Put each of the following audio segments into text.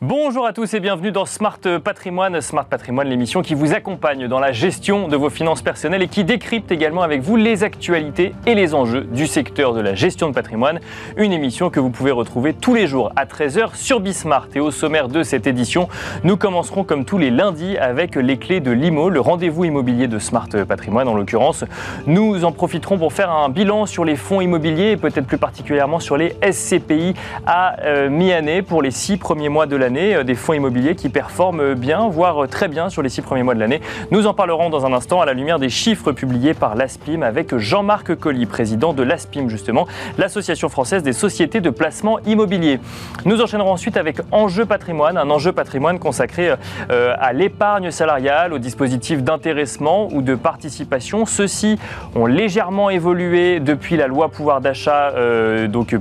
Bonjour à tous et bienvenue dans Smart Patrimoine. Smart Patrimoine, l'émission qui vous accompagne dans la gestion de vos finances personnelles et qui décrypte également avec vous les actualités et les enjeux du secteur de la gestion de patrimoine. Une émission que vous pouvez retrouver tous les jours à 13h sur Bismart. Et au sommaire de cette édition, nous commencerons comme tous les lundis avec les clés de l'IMO, le rendez-vous immobilier de Smart Patrimoine en l'occurrence. Nous en profiterons pour faire un bilan sur les fonds immobiliers et peut-être plus particulièrement sur les SCPI à euh, mi-année pour les six premiers mois de euh, des fonds immobiliers qui performent bien, voire très bien sur les six premiers mois de l'année. Nous en parlerons dans un instant à la lumière des chiffres publiés par l'ASPIM avec Jean-Marc Colli, président de l'ASPIM justement, l'Association française des sociétés de placement immobilier. Nous enchaînerons ensuite avec Enjeu patrimoine, un enjeu patrimoine consacré euh, à l'épargne salariale, aux dispositifs d'intéressement ou de participation. Ceux-ci ont légèrement évolué depuis la loi pouvoir d'achat euh, donc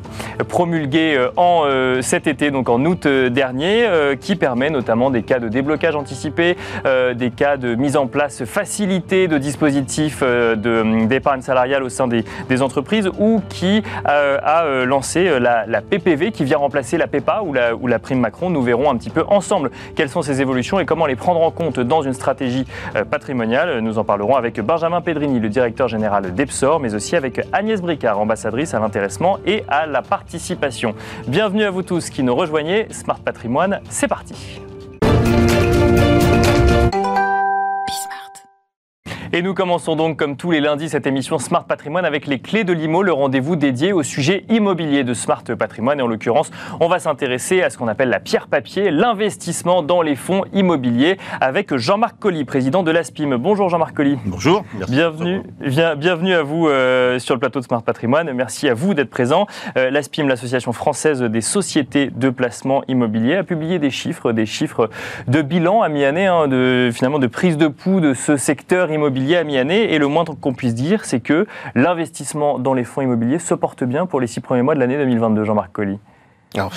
promulguée en cet été, donc en août dernier. Euh, qui permet notamment des cas de déblocage anticipé, euh, des cas de mise en place facilitée de dispositifs euh, d'épargne salariale au sein des, entreprises ou qui a lancé la, PPV qui vient remplacer la PEPA ou la, ou la prime Macron. Nous verrons un petit peu ensemble quelles sont ces évolutions et comment les prendre en compte dans une stratégie patrimoniale. Nous en parlerons avec Benjamin Pedrini, le directeur général d'Epsor, mais aussi avec Agnès Bricard, ambassadrice à l'intéressement et à la participation. Bienvenue à vous tous qui nous rejoignez. Smart Patrimoine c'est parti. Et nous commençons donc comme tous les lundis cette émission Smart Patrimoine avec les clés de l'IMO, le rendez-vous dédié au sujet immobilier de Smart Patrimoine. Et en l'occurrence, on va s'intéresser à ce qu'on appelle la pierre papier, l'investissement dans les fonds immobiliers avec Jean-Marc Colli, président de l'ASPIM. Bonjour Jean-Marc Colli. Bonjour. Bienvenue, bienvenue à vous euh, sur le plateau de Smart Patrimoine. Merci à vous d'être présent. Euh, L'ASPIM, l'association française des sociétés de placement immobilier, a publié des chiffres, des chiffres de bilan à mi-année, hein, de, finalement de prise de pouls de ce secteur immobilier à mi-année. Et le moindre qu'on puisse dire, c'est que l'investissement dans les fonds immobiliers se porte bien pour les six premiers mois de l'année 2022, Jean-Marc Colli. Alors,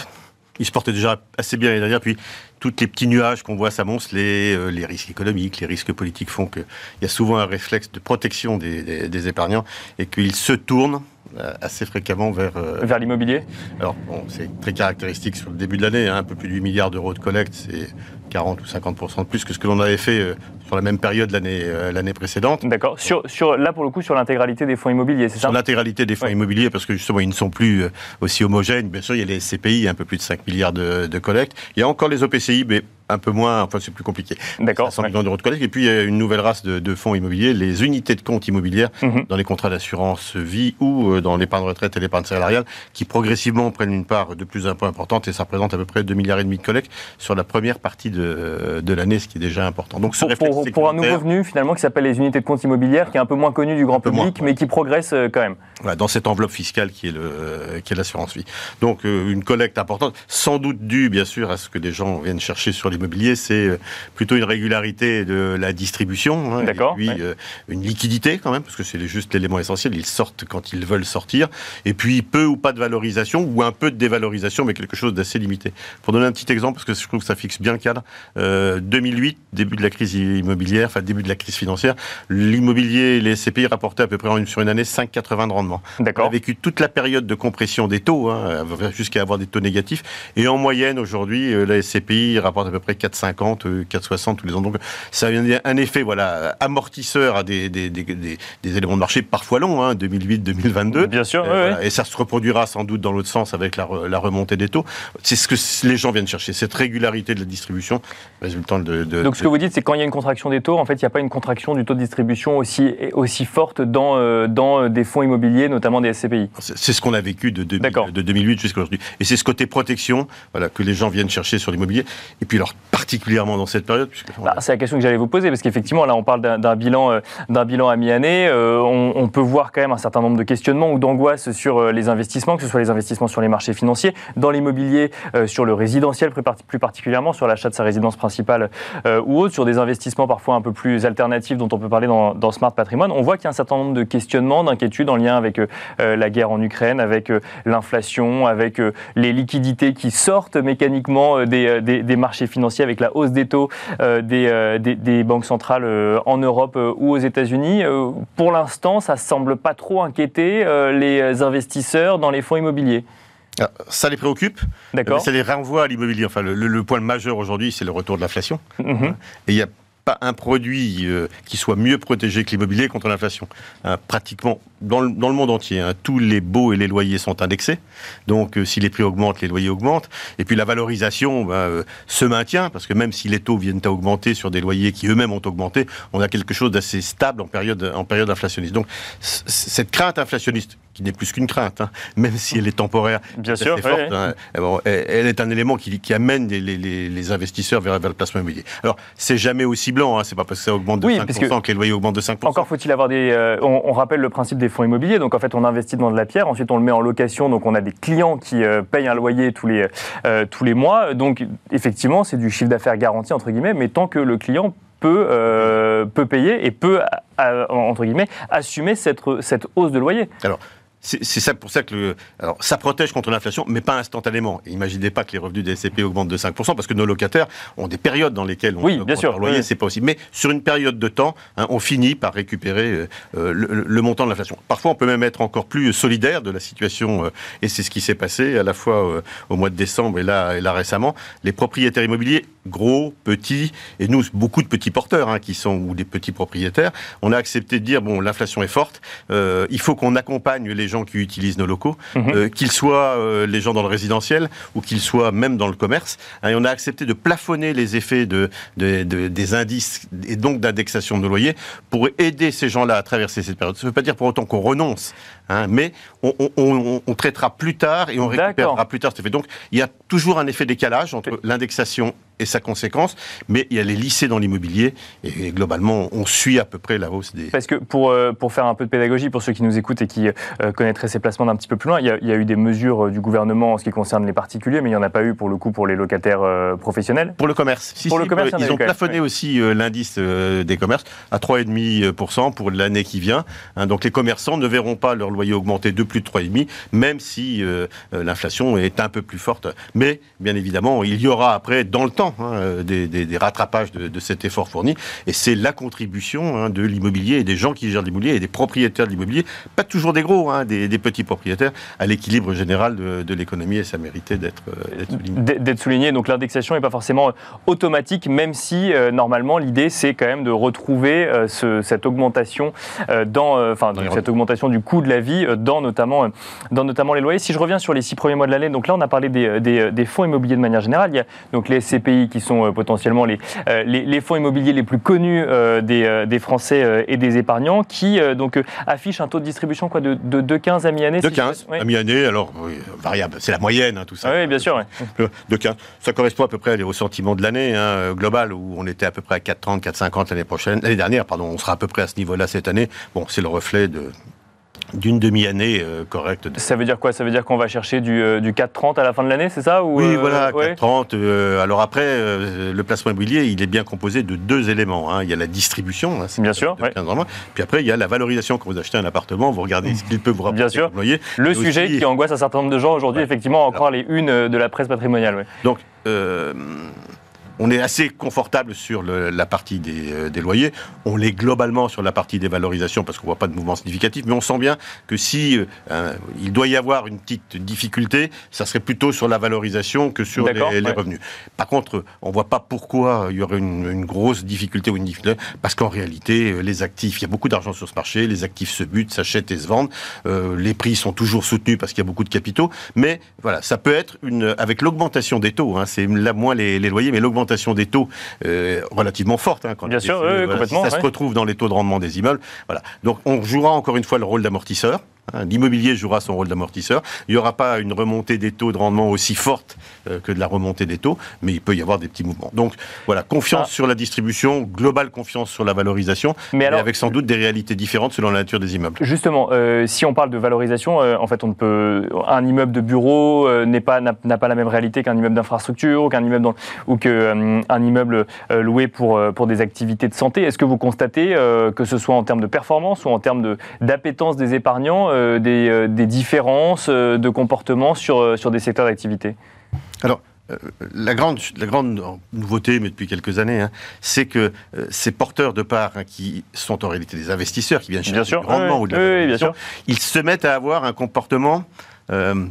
il se portait déjà assez bien l'année dernière, puis tous les petits nuages qu'on voit s'amonceler, euh, les risques économiques, les risques politiques font qu'il y a souvent un réflexe de protection des, épargnants et qu'ils se tournent euh, assez fréquemment vers... Euh, vers l'immobilier Alors, bon, c'est très caractéristique sur le début de l'année, hein, un peu plus de 8 milliards d'euros de collecte, c'est 40 ou 50% de plus que ce que l'on avait fait sur la même période l'année euh, l'année précédente. D'accord. Sur, sur, là, pour le coup, sur l'intégralité des fonds immobiliers, c'est ça? Sur l'intégralité des fonds immobiliers, parce que justement, ils ne sont plus euh, aussi homogènes. Bien sûr, il y a les CPI, un peu plus de 5 milliards de, de collecte. Il y a encore les OPCI, mais un peu moins, enfin c'est plus compliqué. D'accord. 100 millions d'euros de collecte. Et puis il y a une nouvelle race de, fonds immobiliers, les unités de compte immobilières mhm. dans les contrats d'assurance vie ou euh, dans l'épargne retraite et l'épargne salariale, qui progressivement prennent une part de plus en plus importante et ça représente à peu près 2 milliards et demi de collecte sur la première partie de, de l'année, ce qui est déjà important. Donc pour, pour, un nouveau venu finalement qui s'appelle les unités de compte immobilières, qui est un peu moins connu du grand public, mais qui progresse euh, quand même. Voilà, dans cette enveloppe fiscale qui est le qui est l'assurance vie. Donc euh, une collecte importante, sans doute due bien sûr à ce que des gens viennent chercher sur les immobilier, c'est euh, plutôt une régularité de la distribution. Hein, D'accord. Et puis euh, une liquidité quand même, parce que c'est juste l'élément essentiel. Ils sortent quand ils veulent sortir. Et puis peu ou pas de valorisation, ou un peu de dévalorisation, mais quelque chose d'assez limité. Pour donner un petit exemple, parce que je trouve que ça fixe bien le cadre, 2008, euh, début de la crise immobilière, enfin début de la crise financière, l'immobilier, les SCPI rapportaient à peu près sur une année 5,80 de rendement. D'accord. On a vécu toute la période de compression des taux, hein, jusqu'à avoir des taux négatifs. Et en moyenne, aujourd'hui, la SCPI rapporte à peu près 4,50 4,50, 4,60 tous les ans. Donc ça a un effet voilà, amortisseur à des, des, des, des éléments de marché parfois longs, hein, 2008-2022. Bien sûr. Et ça se reproduira sans doute dans l'autre sens avec la, la, remontée des taux. C'est ce que les gens viennent chercher, cette régularité de la distribution résultant de... de Donc ce que vous dites, c'est quand il y a une contraction des taux, en fait, il n'y a pas une contraction du taux de distribution aussi, aussi forte dans, euh, dans des fonds immobiliers, notamment des SCPI. C'est ce qu'on a vécu de, de 2008 jusqu'à aujourd'hui. Et c'est ce côté protection voilà, que les gens viennent chercher sur l'immobilier. Et puis alors, particulièrement dans cette période bah, C'est la question que j'allais vous poser, parce qu'effectivement, là, on parle d'un bilan, euh, d'un bilan à mi-année. Euh, on, peut voir quand même un certain nombre de questionnements ou d'angoisses sur euh, les investissements, que ce soit les investissements sur les marchés financiers, dans l'immobilier, sur le résidentiel plus, particulièrement, sur l'achat de sa résidence principale ou autre, sur des investissements parfois un peu plus alternatifs dont on peut parler dans, dans Smart Patrimoine. On voit qu'il y a un certain nombre de questionnements, d'inquiétudes en lien avec la guerre en Ukraine, avec l'inflation, avec les liquidités qui sortent mécaniquement des, des, des marchés financiers, avec la hausse des taux euh, euh, des, des, banques centrales euh, en Europe ou aux États-Unis. pour l'instant, ça semble pas trop inquiéter les investisseurs dans les fonds immobiliers. Alors, ça les préoccupe. D'accord. mais Ça les renvoie à l'immobilier. Enfin, le, le- le point majeur aujourd'hui, c'est le retour de l'inflation. Mhm. Et il n'y a pas un produit euh, qui soit mieux protégé que l'immobilier contre l'inflation. Hein, pratiquement dans le, dans le monde entier, hein, tous les baux et les loyers sont indexés. Donc euh, si les prix augmentent, les loyers augmentent. Et puis la valorisation ben, euh, se maintient, parce que même si les taux viennent à augmenter sur des loyers qui eux-mêmes ont augmenté, on a quelque chose d'assez stable en période, en période inflationniste. Donc cette crainte inflationniste, qui n'est plus qu'une crainte, hein, même si elle est temporaire, Bien sûr, oui, forte, oui. hein, elle, est un élément qui, qui amène les, les- les- les investisseurs vers, vers le placement immobilier. Alors, c'est jamais aussi blanc, c'est pas parce que ça augmente de Oui, 5% parce que- que les loyers augmentent de 5%. Encore faut-il avoir des. euh, on, on rappelle le principe des fonds immobiliers. Donc en fait, on investit dans de la pierre. Ensuite, on le met en location. Donc on a des clients qui euh, payent un loyer tous les euh, tous les mois. Donc effectivement, c'est du chiffre d'affaires garanti entre guillemets. Mais tant que le client peut euh, payer et peut entre guillemets assumer cette cette hausse de loyer. C'est c'est ça pour ça que le, alors, ça protège contre l'inflation, mais pas instantanément. Et imaginez pas que les revenus des SCP augmentent de 5%, parce que nos locataires ont des périodes dans lesquelles on Oui, bien sûr, leur loyer, oui. c'est pas possible. Mais sur une période de temps, hein, on finit par récupérer euh, euh, le, le montant de l'inflation. Parfois, on peut même être encore plus solidaire de la situation, euh, et c'est ce qui s'est passé à la fois euh, au mois de décembre et là, et là récemment. Les propriétaires immobiliers, gros, petits, et nous, beaucoup de petits porteurs hein, qui sont ou des petits propriétaires, on a accepté de dire bon, l'inflation est forte, euh, il faut qu'on accompagne les gens qui utilisent nos locaux, Mhm. euh, qu'ils soient euh, les gens dans le résidentiel ou qu'ils soient même dans le commerce. Hein, et on a accepté de plafonner les effets de, de- de- des indices et donc d'indexation de nos loyers pour aider ces gens-là à traverser cette période. Ça ne veut pas dire pour autant qu'on renonce, hein, mais on, on- on- on traitera plus tard et on récupérera plus tard cet effet. Donc il y a toujours un effet décalage entre l'indexation et sa conséquence, mais il y a les lycées dans l'immobilier et, globalement on suit à peu près la hausse des, Parce que pour, euh, pour faire un peu de pédagogie, pour ceux qui nous écoutent et qui euh, connaîtraient ces placements d'un petit peu plus loin, il y, a, il y a eu des mesures euh, du gouvernement en ce qui concerne les particuliers, mais il n'y en a pas eu pour le coup pour les locataires euh, professionnels. Pour le commerce. Si, Pour si, le commerce, ils ont plafonné aussi l'indice des commerces à 3,5% pour l'année qui vient. Hein, donc les commerçants ne verront pas leur loyer augmenter de plus de 3,5%, même si euh, euh, l'inflation est un peu plus forte. Mais bien évidemment, il y aura après, dans le temps, hein, euh, des, des- des rattrapages de, de cet effort fourni. Et c'est la contribution hein, de l'immobilier et des gens qui gèrent l'immobilier et des propriétaires de l'immobilier, pas toujours des gros, hein, des, des petits propriétaires, à l'équilibre général de, de l'économie. Et ça méritait d'être souligné. D'être souligné, donc l'indexation n'est pas forcément automatique, même si euh, normalement l'idée c'est quand même de retrouver euh, ce- cette augmentation euh, dans, euh, enfin cette augmentation du coût de la vie euh, dans notamment, euh, dans notamment les loyers. Si je reviens sur les six premiers mois de l'année, donc là on a parlé des, euh, des, des fonds immobiliers de manière générale. Il y a donc les SCPI qui sont potentiellement les, les, les fonds immobiliers les plus connus des, des Français et des épargnants, qui donc affichent un taux de distribution quoi de, de, de 15 à mi-année. De si je- 15 Oui. à mi-année, alors oui, variable, c'est la moyenne, hein, tout ça. Ah oui, bien sûr. ouais. De 15. Ça correspond à peu près au sentiment de l'année hein, globale, où on était à peu près à 4,30, 4,50 l'année prochaine. L'année dernière, pardon, on sera à peu près à ce niveau-là cette année. Bon, c'est le reflet de d'une demi-année euh, correcte. Ça veut dire quoi? Ça veut dire qu'on va chercher du, euh, du 4,30 à la fin de l'année, c'est ça? Ou, Oui, euh, voilà, ouais 4,30. euh, alors après, le placement immobilier, il est bien composé de deux éléments. hein. Il y a la distribution, hein, c'est Bien sûr, de ouais. 15 ans moins. Puis après, il y a la valorisation. Quand vous achetez un appartement, vous regardez ce qu'il peut vous rapporter Bien sûr. Le sujet aussi- qui angoisse un certain nombre de gens aujourd'hui, Ouais. effectivement, encore les unes de la presse patrimoniale. Donc, on est assez confortable sur le- la partie des, euh, des loyers. On l'est globalement sur la partie des valorisations parce qu'on voit pas de mouvement significatif. Mais on sent bien que si euh, euh, il doit y avoir une petite difficulté, ça serait plutôt sur la valorisation que sur les, revenus. Par contre, on voit pas pourquoi il y aurait une, une grosse difficulté ou une difficulté parce qu'en réalité, les actifs, il y a beaucoup d'argent sur ce marché, les actifs se butent, s'achètent et se vendent. Euh, les prix sont toujours soutenus parce qu'il y a beaucoup de capitaux. Mais voilà, ça peut être une avec l'augmentation des taux. Hein, c'est là moins les, les loyers, mais l'augmentation des taux euh, relativement forte. Hein, quand Bien sûr, oui, oui, voilà, complètement, si ça ouais. se retrouve dans les taux de rendement des immeubles. Voilà. Donc on jouera encore une fois le rôle d'amortisseur. Hein. L'immobilier jouera son rôle d'amortisseur. Il n'y aura pas une remontée des taux de rendement aussi forte euh, que de la remontée des taux, mais il peut y avoir des petits mouvements. Donc voilà, confiance Ah. sur la distribution, globale confiance sur la valorisation, Mais mais alors- avec sans doute des réalités différentes selon la nature des immeubles. Justement, euh, si on parle de valorisation, euh, en fait, on ne peut un immeuble de bureau euh, n'est pas n'a pas la même réalité qu'un immeuble d'infrastructure ou qu'un immeuble dans- ou que un immeuble loué pour pour des activités de santé. Est-ce que vous constatez que ce soit en termes de performance ou en termes de d'appétence des épargnants euh, des, euh, des différences euh, de comportement sur sur des secteurs d'activité Alors, la grande, la grande nouveauté, mais depuis quelques années, hein, c'est que euh, ces porteurs de parts hein, qui sont en réalité des investisseurs, qui viennent chercher du rendement oui, ou de la oui, oui, bien valorisation, sûr. ils se mettent à avoir un comportement euh,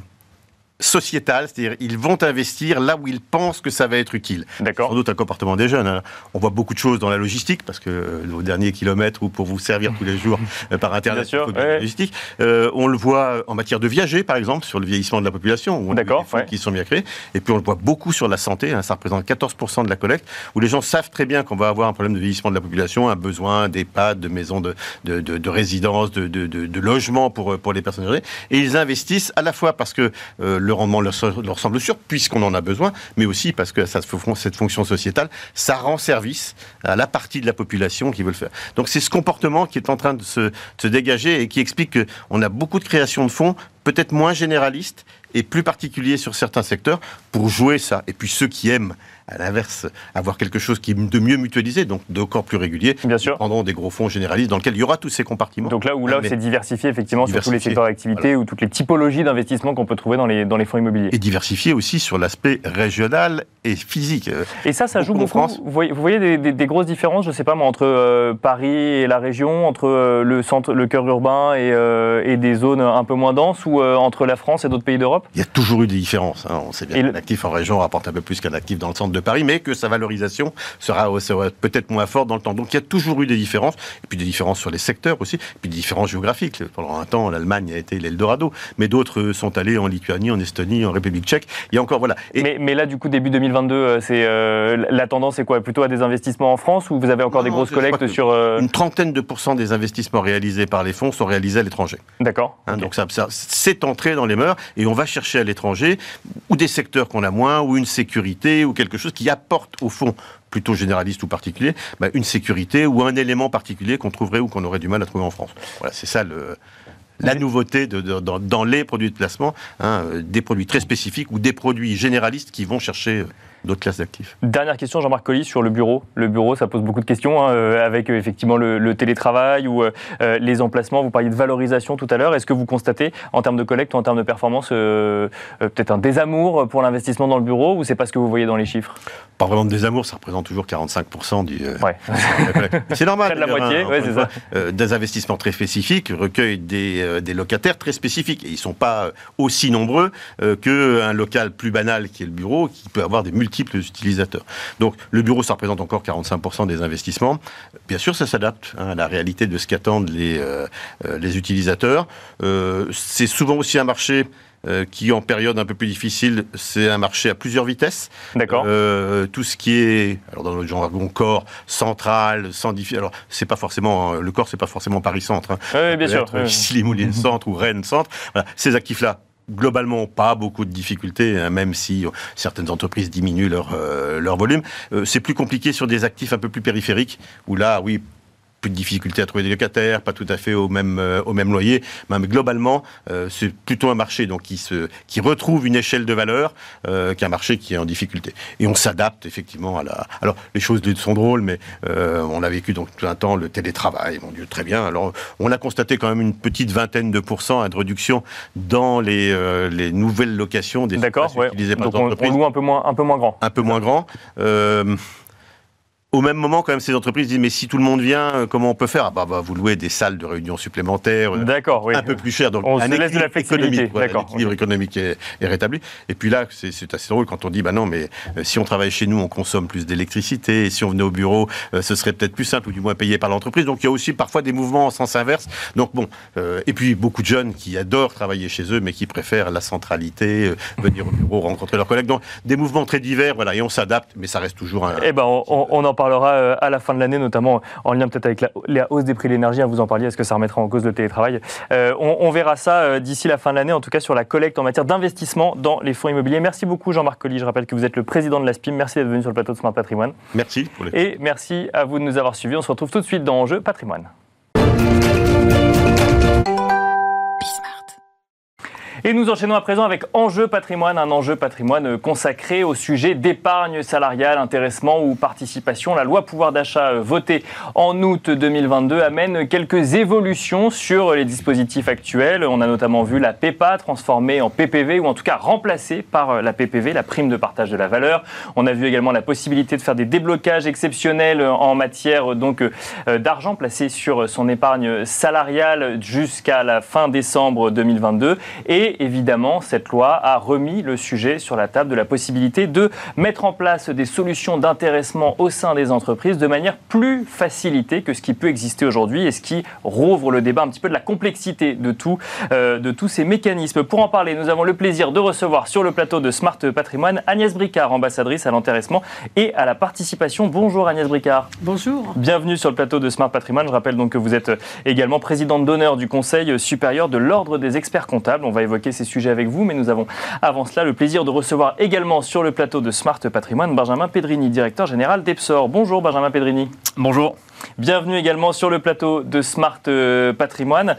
sociétal, c'est-à-dire ils vont investir là où ils pensent que ça va être utile. D'accord. Sans doute un comportement des jeunes. hein. On voit beaucoup de choses dans la logistique, parce que euh, vos derniers kilomètres ou pour vous servir tous les jours euh, par Internet, Bien sûr, il faut de la logistique. Euh, on le voit en matière de viager, par exemple, sur le vieillissement de la population, où on a D'accord, des fonds ouais. qui sont bien créés. Et puis on le voit beaucoup sur la santé, hein, ça représente 14% de la collecte, où les gens savent très bien qu'on va avoir un problème de vieillissement de la population, un besoin d'EHPAD, de maisons de, de, de, de résidence, de, de, logement pour, euh, pour les personnes âgées. Et ils investissent à la fois parce que euh, le rendement leur, semble sûr, puisqu'on en a besoin, mais aussi parce que cette fonction sociétale, ça rend service à la partie de la population qui veut le faire. Donc c'est ce comportement qui est en train de se, de se dégager et qui explique qu'on a beaucoup de création de fonds, peut-être moins généralistes et plus particuliers sur certains secteurs pour jouer ça. Et puis ceux qui aiment, à l'inverse, avoir quelque chose qui de mieux mutualisé, donc d'encore plus régulier, Bien sûr. prendront des gros fonds généralistes dans lesquels il y aura tous ces compartiments. Donc là où là Ah, c'est diversifié effectivement sur tous les secteurs d'activité ou toutes les typologies d'investissement qu'on peut trouver dans les, dans les fonds immobiliers. Et diversifié aussi sur l'aspect régional et physique. Euh, Et ça, ça joue Beaucoup en. France. Vous voyez, vous voyez des, des- des grosses différences, je sais pas moi, entre euh, Paris et la région, entre euh, le centre, le cœur urbain et, euh, et des zones un peu moins denses, ou entre la France et d'autres pays d'Europe? Il y a toujours eu des différences. hein. On sait bien qu'un le- actif en région rapporte un peu plus qu'un actif dans le centre de Paris, mais que sa valorisation sera, sera peut-être moins forte dans le temps. Donc il y a toujours eu des différences, et puis des différences sur les secteurs aussi, et puis des différences géographiques. Pendant un temps, l'Allemagne a été l'Eldorado, mais d'autres sont allés en Lituanie, en Estonie, en République tchèque. Il y a encore, voilà. Et mais, mais là, du coup, début 2022, euh, c'est euh, la tendance est quoi? Plutôt à des investissements en France ou vous avez encore Non, des grosses collectes sur. euh, une trentaine de pourcents des investissements réalisés par les fonds sont réalisés à l'étranger. D'accord. Hein, ok. Donc ça, ça- c'est entré dans les mœurs et on va chercher à l'étranger ou des secteurs qu'on a moins ou une sécurité ou quelque chose qui apporte au fond plutôt généraliste ou particulier, bah, une sécurité ou un élément particulier qu'on trouverait ou qu'on aurait du mal à trouver en France. Voilà, c'est ça le, la nouveauté de, de- dans, dans les produits de placement, hein, euh, des produits très spécifiques ou des produits généralistes qui vont chercher euh, d'autres classes d'actifs. Dernière question, Jean-Marc Collis, sur le bureau. Le bureau, ça pose beaucoup de questions, hein, euh, avec euh, effectivement le, le télétravail ou euh, les emplacements. Vous parliez de valorisation tout à l'heure. Est-ce que vous constatez, en termes de collecte ou en termes de performance, euh, euh, peut-être un désamour pour l'investissement dans le bureau ou c'est pas ce que vous voyez dans les chiffres? Pas vraiment de désamour, ça représente toujours 45% du. euh, Ouais. C'est normal. Près de la d'ailleurs, moitié, hein, ouais, c'est ça. Euh, des investissements très spécifiques recueillent des, euh, des locataires très spécifiques. Et ils ne sont pas aussi nombreux euh, qu'un local plus banal qui est le bureau, qui peut avoir des multiples utilisateurs. Donc le bureau, ça représente encore 45% des investissements. Bien sûr, ça s'adapte hein, à la réalité de ce qu'attendent les, euh, euh, les utilisateurs. Euh, C'est souvent aussi un marché euh, qui, en période un peu plus difficile, c'est un marché à plusieurs vitesses. D'accord. Euh, tout ce qui est, alors dans le jargon corps, central, sans Alors, c'est pas forcément, euh, le corps, c'est pas forcément Paris-Centre. Hein. Oui, bien sûr. être oui. Issy-les-Moulineaux-Centre ou Rennes-Centre. Voilà. Ces actifs-là, globalement, pas beaucoup de difficultés, hein, même si certaines entreprises diminuent leur, euh, volume. Euh, c'est plus compliqué sur des actifs un peu plus périphériques, où là, oui, plus de difficultés à trouver des locataires, pas tout à fait au même, euh, au même loyer. Mais globalement, euh, c'est plutôt un marché donc, qui, se, qui retrouve une échelle de valeur euh, qu'un marché qui est en difficulté. Et on s'adapte effectivement à la... Alors, les choses sont drôles, mais euh, on a vécu donc tout un temps le télétravail, mon Dieu, très bien. Alors, on a constaté quand même une petite vingtaine de pourcents hein, de réduction dans les, euh, les nouvelles locations des D'accord. Ouais. utilisés par Donc on, on loue un peu moins, un peu moins grand. un peu moins grand. Au même moment, quand même, ces entreprises disent mais si tout le monde vient, euh, comment on peut faire? Ah bah, bah, Vous louez des salles de réunion supplémentaires, euh, D'accord. Oui. un peu plus cher. Donc On se un laisse de la flexibilité, économique, voilà, l'équilibre économique est, est rétabli. Et puis là, c'est assez drôle quand on dit bah non, mais euh, si on travaille chez nous, on consomme plus d'électricité. Et si on venait au bureau, euh, ce serait peut-être plus simple ou du moins payé par l'entreprise. Donc il y a aussi parfois des mouvements en sens inverse. Donc bon, euh, et puis beaucoup de jeunes qui adorent travailler chez eux, mais qui préfèrent la centralité, venir au bureau, rencontrer leurs collègues. Donc des mouvements très divers, voilà, et on s'adapte, mais ça reste toujours un. Eh ben, on, on- on en parlera euh, à la fin de l'année, notamment en lien peut-être avec la, la hausse des prix de l'énergie. Vous en parliez, est-ce que ça remettra en cause le télétravail? Euh, on, on verra ça euh, d'ici la fin de l'année, en tout cas sur la collecte en matière d'investissement dans les fonds immobiliers. Merci beaucoup Jean-Marc Colli. Je rappelle que vous êtes le président de la SPIM. Merci d'être venu sur le plateau de Smart Patrimoine. Merci pour les. Et merci à vous de nous avoir suivis. On se retrouve tout de suite dans Enjeu Patrimoine. Et nous enchaînons à présent avec Enjeu patrimoine, un enjeu patrimoine consacré au sujet d'épargne salariale, intéressement ou participation. La loi pouvoir d'achat euh, votée en août 2022 amène quelques évolutions sur les dispositifs actuels. On a notamment vu la PEPA transformée en PPV ou en tout cas remplacée par euh, la PPV, la prime de partage de la valeur. On a vu également la possibilité de faire des déblocages exceptionnels en matière euh, donc euh, d'argent placé sur son épargne salariale jusqu'à la fin décembre 2022 et Et évidemment, cette loi a remis le sujet sur la table de la possibilité de mettre en place des solutions d'intéressement au sein des entreprises de manière plus facilitée que ce qui peut exister aujourd'hui et ce qui rouvre le débat un petit peu de la complexité de, tout, euh, de tous ces mécanismes. Pour en parler, nous avons le plaisir de recevoir sur le plateau de Smart Patrimoine Agnès Bricard, ambassadrice à l'intéressement et à la participation. Bonjour Agnès Bricard. Bonjour. Bienvenue sur le plateau de Smart Patrimoine. Je rappelle donc que vous êtes également présidente d'honneur du Conseil supérieur de l'Ordre des experts comptables. On va évoquer ces sujets avec vous, mais nous avons avant cela le plaisir de recevoir également sur le plateau de Smart Patrimoine Benjamin Pedrini, directeur général d'Epsor. Bonjour Benjamin Pedrini. Bonjour. Bienvenue également sur le plateau de Smart Patrimoine.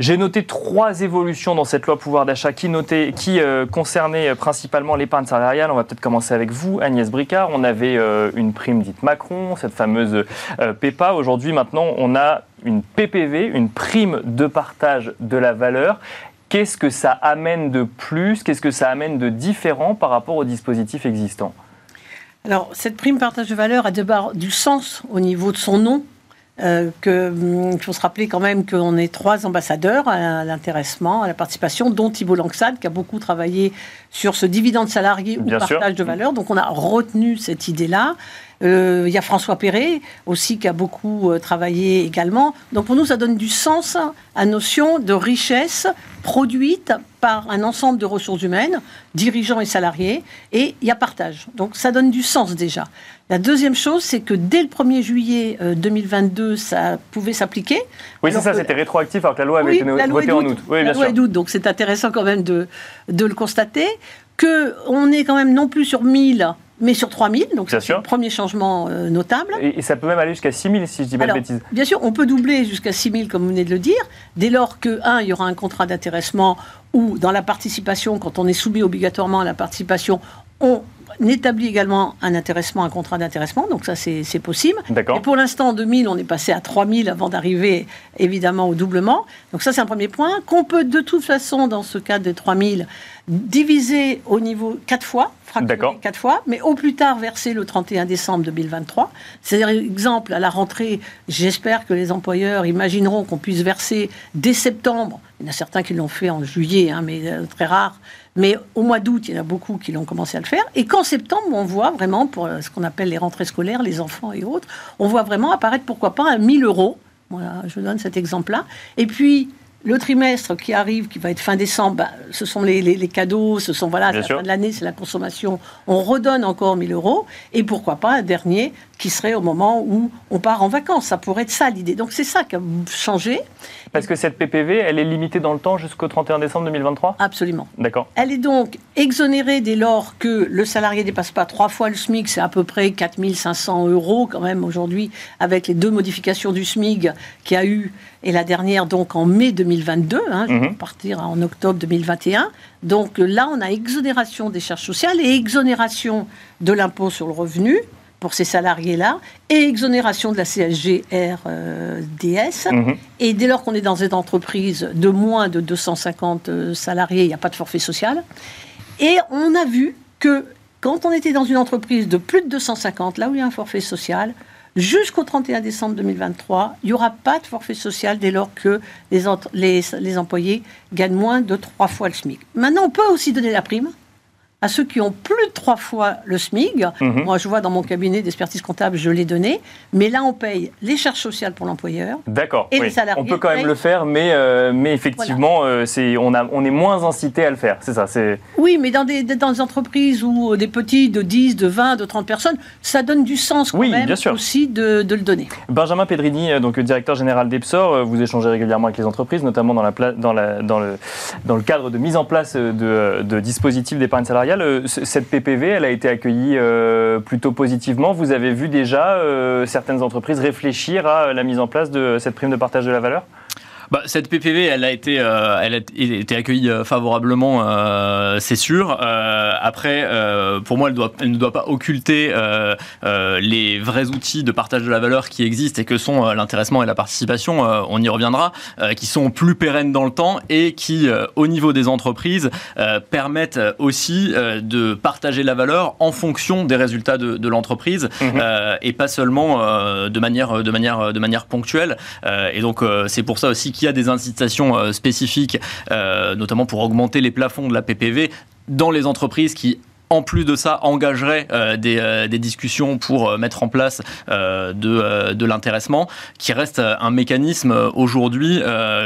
J'ai noté trois évolutions dans cette loi pouvoir d'achat qui, qui euh, concernaient principalement l'épargne salariale. On va peut-être commencer avec vous, Agnès Bricard. On avait euh, une prime dite Macron, cette fameuse euh, PEPA. Aujourd'hui, maintenant, on a une PPV, une prime de partage de la valeur. Qu'est-ce que ça amène de plus? Qu'est-ce que ça amène de différent par rapport au dispositif existant? Alors, cette prime partage de valeur a d'abord du sens au niveau de son nom, euh, hum, il faut se rappeler quand même qu'on est trois ambassadeurs à l'intéressement, à la participation, dont Thibault Langsade, qui a beaucoup travaillé sur ce dividende salarié ou partage de valeur. Donc on a retenu cette idée-là. Euh, il y a François Perret aussi qui a beaucoup euh, travaillé également. Donc pour nous, ça donne du sens à notion de richesse produite par un ensemble de ressources humaines, dirigeants et salariés, et il y a partage. Donc ça donne du sens déjà. La deuxième chose, c'est que dès le 1er juillet 2022, euh, ça pouvait s'appliquer. Oui, c'est ça, c'était rétroactif alors que la loi avait été votée en août. Oui, la loi est d'août, donc c'est intéressant quand même de, de le constater. Qu'on est quand même non plus sur 1000 mais sur 3000, donc c'est le premier changement euh, notable. Et, ça peut même aller jusqu'à 6000 si je dis pas de bêtises. Bien sûr, on peut doubler jusqu'à 6000 comme vous venez de le dire, dès lors que, un, il y aura un contrat d'intéressement ou dans la participation, quand on est soumis obligatoirement à la participation, on établit également un intéressement, un contrat d'intéressement, donc ça c'est possible. Et pour l'instant, en 2000, on est passé à 3000 avant d'arriver évidemment au doublement. Donc ça c'est un premier point, qu'on peut de toute façon, dans ce cas de 3000, diviser au niveau 4 fois, fractionner 4 fois, mais au plus tard verser le 31 décembre 2023. C'est-à-dire, exemple, à la rentrée, j'espère que les employeurs imagineront qu'on puisse verser dès septembre. Il y en a certains qui l'ont fait en juillet, hein, mais euh, très rare mais au mois d'août, il y en a beaucoup qui l'ont commencé à le faire. Et qu'en septembre, on voit vraiment, pour ce qu'on appelle les rentrées scolaires, les enfants et autres, on voit vraiment apparaître, pourquoi pas, un 1000 euros. Voilà, je donne cet exemple-là. Et puis, le trimestre qui arrive, qui va être fin décembre, bah, ce sont les, cadeaux, ce sont voilà, la fin de l'année, c'est la consommation. On redonne encore 1000 euros. Et pourquoi pas un dernier qui serait au moment où on part en vacances. Ça pourrait être ça l'idée. Donc c'est ça qui a changé. Parce que cette PPV, elle est limitée dans le temps jusqu'au 31 décembre 2023 Absolument. D'accord. Elle est donc exonérée dès lors que le salarié ne dépasse pas trois fois le SMIC, c'est à peu près 4500 euros quand même aujourd'hui, avec les deux modifications du SMIC qu'il y a eu, et la dernière donc en mai 2022, hein, mhm. partir en octobre 2021. Donc là, on a exonération des charges sociales et exonération de l'impôt sur le revenu pour ces salariés-là, et exonération de la CSG RDS. Mhm. Et dès lors qu'on est dans une entreprise de moins de 250 euh, salariés, il n'y a pas de forfait social. Et on a vu que quand on était dans une entreprise de plus de 250, là où il y a un forfait social, jusqu'au 31 décembre 2023, il n'y aura pas de forfait social dès lors que les, les, les employés gagnent moins de trois fois le SMIC. Maintenant, on peut aussi donner la prime à ceux qui ont plus de trois fois le SMIG. Mhm. Moi, je vois dans mon cabinet d'expertise comptable, je l'ai donné. Mais là, on paye les charges sociales pour l'employeur. D'accord. Et les salariés. On peut quand même le faire, mais, euh, mais effectivement, euh, c'est, on, a, on est moins incité à le faire. C'est ça. C'est... Oui, mais dans des, dans des entreprises où des petits de 10, de 20, de 30 personnes, ça donne du sens quand oui, même bien sûr. aussi de, de, le donner. Benjamin Pedrini, euh, donc directeur général d'Epsor, vous échangez régulièrement avec les entreprises, notamment dans, la, dans, la, dans, le, dans le cadre de mise en place de, de dispositifs d'épargne salariale cette PPV, a été accueillie euh, plutôt positivement. Vous avez vu déjà euh, certaines entreprises réfléchir à la mise en place de cette prime de partage de la valeur? Bah, cette PPV, elle a été, euh, elle a été accueillie euh, favorablement, euh, c'est sûr. Euh, après, euh, pour moi, elle, doit, elle ne doit pas occulter les vrais outils de partage de la valeur qui existent et que sont l'intéressement et la participation. on y reviendra, qui sont plus pérennes dans le temps et qui, au niveau des entreprises, permettent aussi de partager la valeur en fonction des résultats de, de l'entreprise mmh. et pas seulement de manière, de manière, de manière ponctuelle. et donc, c'est pour ça aussi qu'il y a des incitations spécifiques, notamment pour augmenter les plafonds de la PPV dans les entreprises qui en plus de ça, engagerait euh, euh, des, discussions pour euh, mettre en place de, de l'intéressement, qui reste un mécanisme aujourd'hui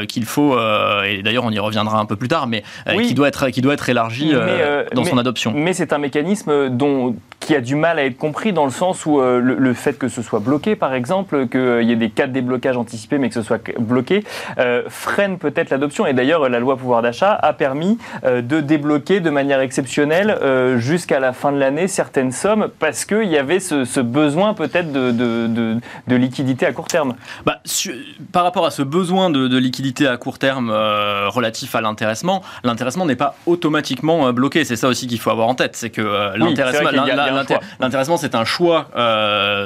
qu'il faut, et d'ailleurs on y reviendra un peu plus tard, mais qui, doit être, qui doit être élargi dans son adoption. Mais c'est un mécanisme dont, qui a du mal à être compris dans le sens où le, fait que ce soit bloqué, par exemple, qu'il y ait des cas de déblocage anticipés, mais que ce soit bloqué, freine peut-être l'adoption. Et d'ailleurs, la loi pouvoir d'achat a permis de débloquer de manière exceptionnelle jusqu'à la fin de l'année certaines sommes parce qu'il y avait ce, besoin peut-être de, de, liquidité à court terme bah, Par rapport à ce besoin de, liquidité à court terme euh, relatif à l'intéressement, l'intéressement n'est pas automatiquement euh, bloqué. C'est ça aussi qu'il faut avoir en tête. C'est que euh, l'intéressement, c'est un choix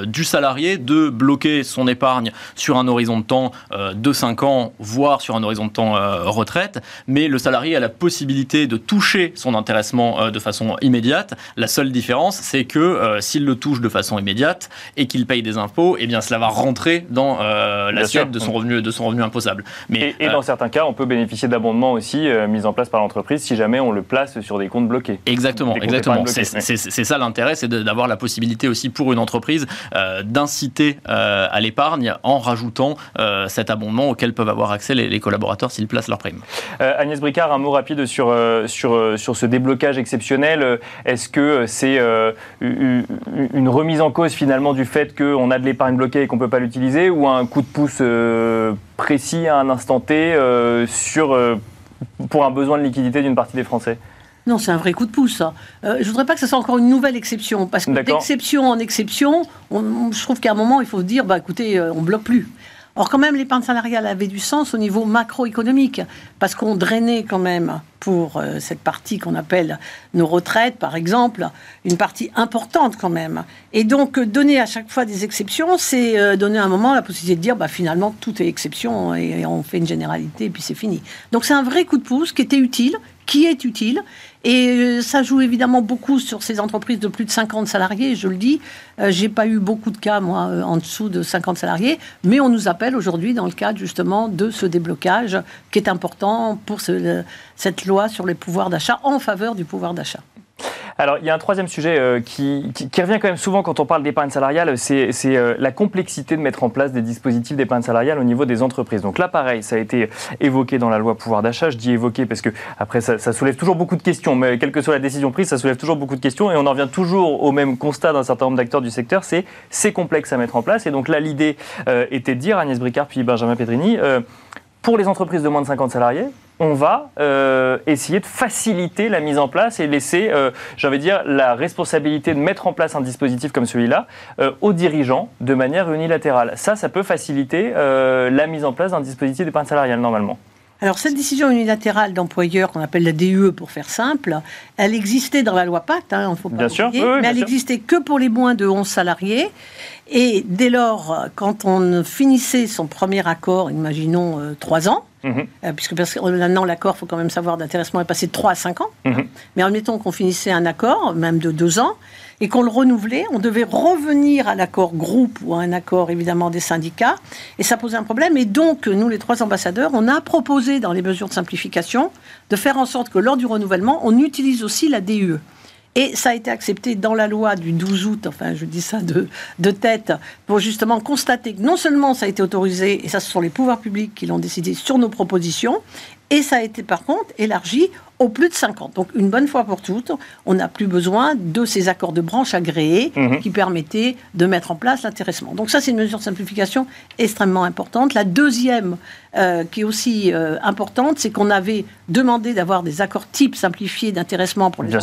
du salarié de bloquer son épargne sur un horizon de temps de 5 ans, voire sur un horizon de temps retraite. Mais le salarié a la possibilité de toucher son intéressement de façon immédiate la seule différence, c'est que euh, s'il le touche de façon immédiate et qu'il paye des impôts, eh bien cela va rentrer dans euh, l'assiette de son revenu, de son revenu imposable. Mais et, dans euh, certains cas, on peut bénéficier d'abondements aussi mis en place par l'entreprise si jamais on le place sur des comptes bloqués. Exactement, exactement. C'est ça l'intérêt, c'est d'avoir la possibilité aussi pour une entreprise d'inciter à l'épargne en rajoutant cet abondement auquel peuvent avoir accès les, collaborateurs s'ils placent leur prime. Agnès Bricard, un mot rapide sur, sur, sur ce déblocage exceptionnel. Est-ce que c'est euh, une remise en cause finalement du fait qu'on a de l'épargne bloquée et qu'on ne peut pas l'utiliser ou un coup de pouce euh, précis à un instant T euh, sur, pour un besoin de liquidité d'une partie des Français? Non, c'est un vrai coup de pouce. je ne voudrais pas que ce soit encore une nouvelle exception, parce que d'exception en exception, je trouve qu'à un moment, il faut se dire, bah, écoutez, on ne bloque plus. Or, quand même, l'épargne salariale avait du sens au niveau macroéconomique, parce qu'on drainait quand même pour euh, cette partie qu'on appelle nos retraites, par exemple, une partie importante quand même. Et donc, donner à chaque fois des exceptions, c'est euh, donner à un moment la possibilité de dire, bah, finalement, tout est exception et, et on fait une généralité et puis c'est fini. Donc, c'est un vrai coup de pouce qui était utile, qui est utile. Et euh, ça joue évidemment beaucoup sur ces entreprises de plus de 50 salariés, je le dis. Euh, j'ai pas eu beaucoup de cas, moi, euh, en dessous de 50 salariés, mais on nous appelle aujourd'hui dans le cadre justement de ce déblocage qui est important pour cette loi sur les pouvoirs d'achat en faveur du pouvoir d'achat. Alors, il y a un troisième sujet euh, qui, revient quand même souvent quand on parle d'épargne salariale, c'est euh, la complexité de mettre en place des dispositifs d'épargne salariale au niveau des entreprises. Donc là, pareil, ça a été évoqué dans la loi pouvoir d'achat. Je dis évoqué parce que, après, ça, soulève toujours beaucoup de questions, mais quelle que soit la décision prise, ça soulève toujours beaucoup de questions et on en revient toujours au même constat d'un certain nombre d'acteurs du secteur, c'est complexe à mettre en place. Et donc là, l'idée euh, était de dire, Agnès Bricard puis Benjamin Pedrini, pour les entreprises de moins de 50 salariés, on va euh, essayer de faciliter la mise en place et laisser, euh, dire, la responsabilité de mettre en place un dispositif comme celui-là euh, aux dirigeants de manière unilatérale. Ça, ça peut faciliter la mise en place d'un dispositif d'épargne salariale normalement. Alors cette décision unilatérale d'employeur qu'on appelle la DUE pour faire simple, elle existait dans la loi Pacte, hein, faut pas bien sûr, mais elle existait que pour les moins de 11 salariés. Et dès lors, quand on finissait son premier accord, imaginons trois ans, Mhm. Euh, puisque maintenant, l'accord, il faut quand même savoir, d'intéressement est passé de 3 à 5 ans. Mhm. Mais admettons qu'on finissait un accord, même de 2 ans, et qu'on le renouvelait, on devait revenir à l'accord groupe ou à un accord évidemment des syndicats, et ça posait un problème. Et donc, nous, les trois ambassadeurs, on a proposé dans les mesures de simplification de faire en sorte que lors du renouvellement, on utilise aussi la DUE. Et ça a été accepté dans la loi du 12 août, enfin je dis ça de, de tête, pour justement constater que non seulement ça a été autorisé, et ça ce sont les pouvoirs publics qui l'ont décidé sur nos propositions, et ça a été par contre élargi au plus de 50. Donc une bonne fois pour toutes, on n'a plus besoin de ces accords de branche agréés mhm. qui permettaient de mettre en place l'intéressement. Donc ça, c'est une mesure de simplification extrêmement importante. La deuxième, euh, qui est aussi euh, importante, c'est qu'on avait demandé d'avoir des accords types simplifiés d'intéressement pour les Bien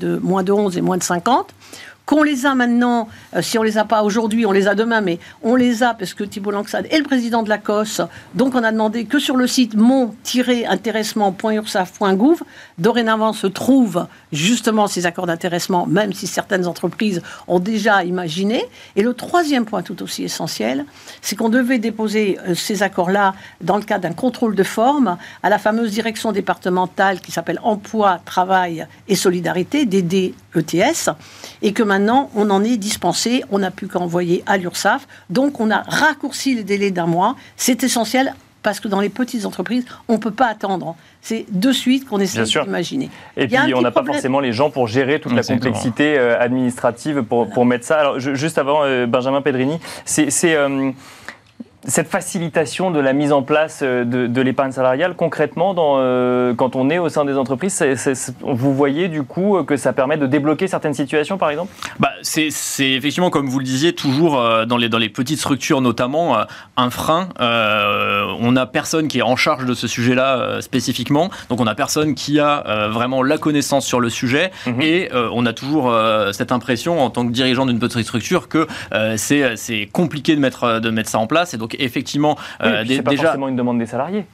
de moins de 11 et moins de 50 qu'on les a maintenant, euh, si on les a pas aujourd'hui, on les a demain, mais on les a parce que Thibault Langsade est le président de la COS. Donc on a demandé que sur le site mon-intéressement.ursaf.gouv, dorénavant se trouvent justement ces accords d'intéressement, même si certaines entreprises ont déjà imaginé. Et le troisième point tout aussi essentiel, c'est qu'on devait déposer euh, ces accords-là dans le cadre d'un contrôle de forme à la fameuse direction départementale qui s'appelle Emploi, Travail et Solidarité, DDETS, et que maintenant, on en est dispensé, on n'a plus qu'à envoyer à l'URSSAF. Donc, on a raccourci les délais d'un mois. C'est essentiel parce que dans les petites entreprises, on ne peut pas attendre. C'est de suite qu'on essaie d'imaginer. Et puis, on n'a pas forcément les gens pour gérer toute la complexité euh, administrative pour, pour, mettre ça. Alors, juste avant, euh, Benjamin Pedrini, c'est cette facilitation de la mise en place euh, de, l'épargne salariale, concrètement, dans, euh, quand on est au sein des entreprises, vous voyez du coup que ça permet de débloquer certaines situations, par exemple? Bah, C'est effectivement, comme vous le disiez, toujours euh, dans, les, dans les petites structures notamment, un frein. on n'a personne qui est en charge de ce sujet-là spécifiquement, donc on n'a personne qui a vraiment la connaissance sur le sujet, mhm. et on a toujours cette impression, en tant que dirigeant d'une petite structure, que c'est compliqué de mettre, de mettre ça en place, et donc effectivement, euh, c'est pas forcément une demande des salariés.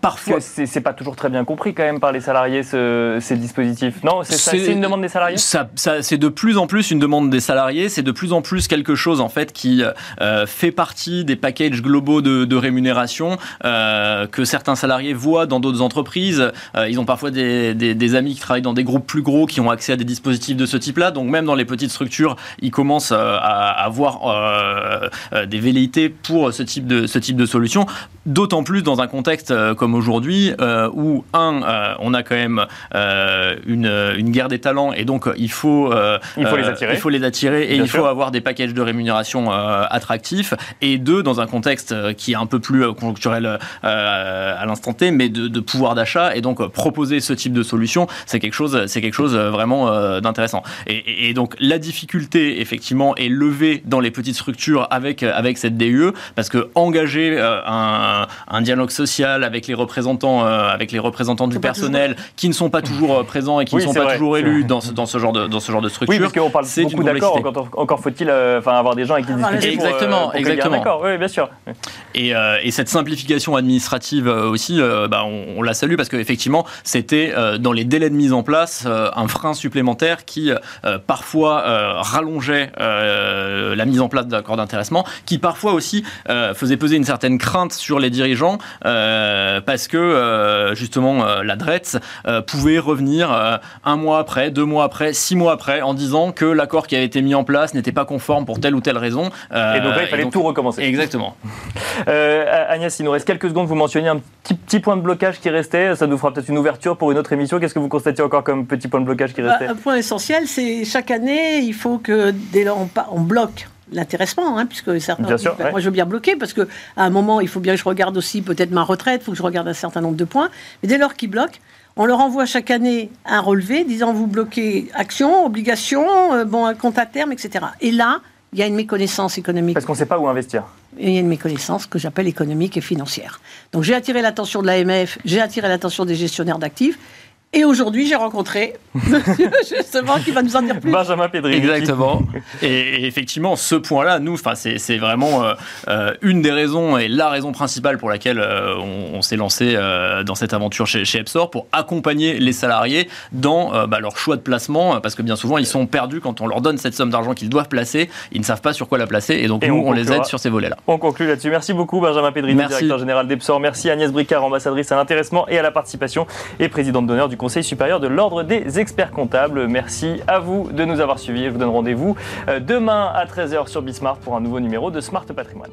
Parfois. C'est pas toujours très bien compris quand même par les salariés ces dispositifs. Non, c'est une demande des salariés? ça, C'est de plus en plus une demande des salariés. C'est de plus en plus quelque chose en fait qui euh, fait partie des packages globaux de, rémunération euh, que certains salariés voient dans d'autres entreprises. Euh, ils ont parfois des, des, amis qui travaillent dans des groupes plus gros qui ont accès à des dispositifs de ce type-là. Donc même dans les petites structures, ils commencent à, avoir des velléités pour ce type de, ce type de solution. D'autant plus dans un contexte comme aujourd'hui, euh, où, un, euh, on a quand même euh, une, une, guerre des talents, et donc il faut, il faut les attirer, il faut les attirer et il faut avoir des packages de rémunération attractifs, et deux, dans un contexte qui est un peu plus conjoncturel à l'instant T, mais de, pouvoir d'achat, et donc proposer ce type de solution, c'est quelque chose, c'est quelque chose vraiment d'intéressant. Et, et, donc la difficulté, effectivement, est levée dans les petites structures avec, avec cette DUE, parce que engager un, un dialogue social avec les représentants, euh, avec les représentants du personnel qui ne sont pas toujours euh, présents et qui ne sont pas toujours élus dans ce, dans ce, genre de, dans ce genre de structure. Oui, parce qu'on parle beaucoup d'accords, encore, faut-il euh, enfin avoir des gens avec qui discuter. Exactement, exactement. oui, bien sûr. Et, et, cette simplification administrative aussi, bah, on, la salue parce qu'effectivement, c'était dans les délais de mise en place un frein supplémentaire qui parfois rallongeait la mise en place d'accords d'intéressement, qui parfois aussi faisait peser une certaine crainte sur les dirigeants parce que euh, justement euh, la DRETS euh, pouvait revenir un mois après, deux mois après, six mois après en disant que l'accord qui avait été mis en place n'était pas conforme pour telle ou telle raison. et donc là, il fallait tout recommencer. Exactement. Agnès, il nous reste quelques secondes. Vous mentionniez un petit, petit point de blocage qui restait. Ça nous fera peut-être une ouverture pour une autre émission. Qu'est-ce que vous constatez encore comme petit point de blocage qui bah, restait? Un point essentiel, c'est chaque année, il faut que dès lors on bloque l'intéressement, hein, puisque certains bien sûr, moi je veux bien bloquer, parce qu'à un moment, il faut bien que je regarde aussi peut-être ma retraite, il faut que je regarde un certain nombre de points. Mais dès lors qu'ils bloquent, on leur envoie chaque année un relevé disant vous bloquez action, obligation, euh, bon, un compte à terme, etc. Et là, il y a une méconnaissance économique. Parce qu'on ne sait pas où investir. il y a une méconnaissance que j'appelle économique et financière. Donc j'ai attiré l'attention de l'AMF, j'ai attiré l'attention des gestionnaires d'actifs, et aujourd'hui, j'ai rencontré monsieur, justement, qui va nous en dire plus. Benjamin Pedri. Exactement. Et, effectivement, ce point-là, nous, c'est vraiment euh, euh, une des raisons et la raison principale pour laquelle euh, on, s'est lancé dans cette aventure chez, chez, Epsor, pour accompagner les salariés dans bah, leur choix de placement, parce que bien souvent, ils sont perdus quand on leur donne cette somme d'argent qu'ils doivent placer, ils ne savent pas sur quoi la placer, et donc nous, on, les aide sur ces volets-là. On conclut là-dessus. Merci beaucoup, Benjamin Pedri, directeur général d'Epsor. Merci Agnès Bricard, ambassadrice à l'intéressement et à la participation, et présidente d'honneur du Conseil supérieur de l'Ordre des experts comptables. Merci à vous de nous avoir suivis. Je vous donne rendez-vous euh, demain à 13h sur Bismart pour un nouveau numéro de Smart Patrimoine.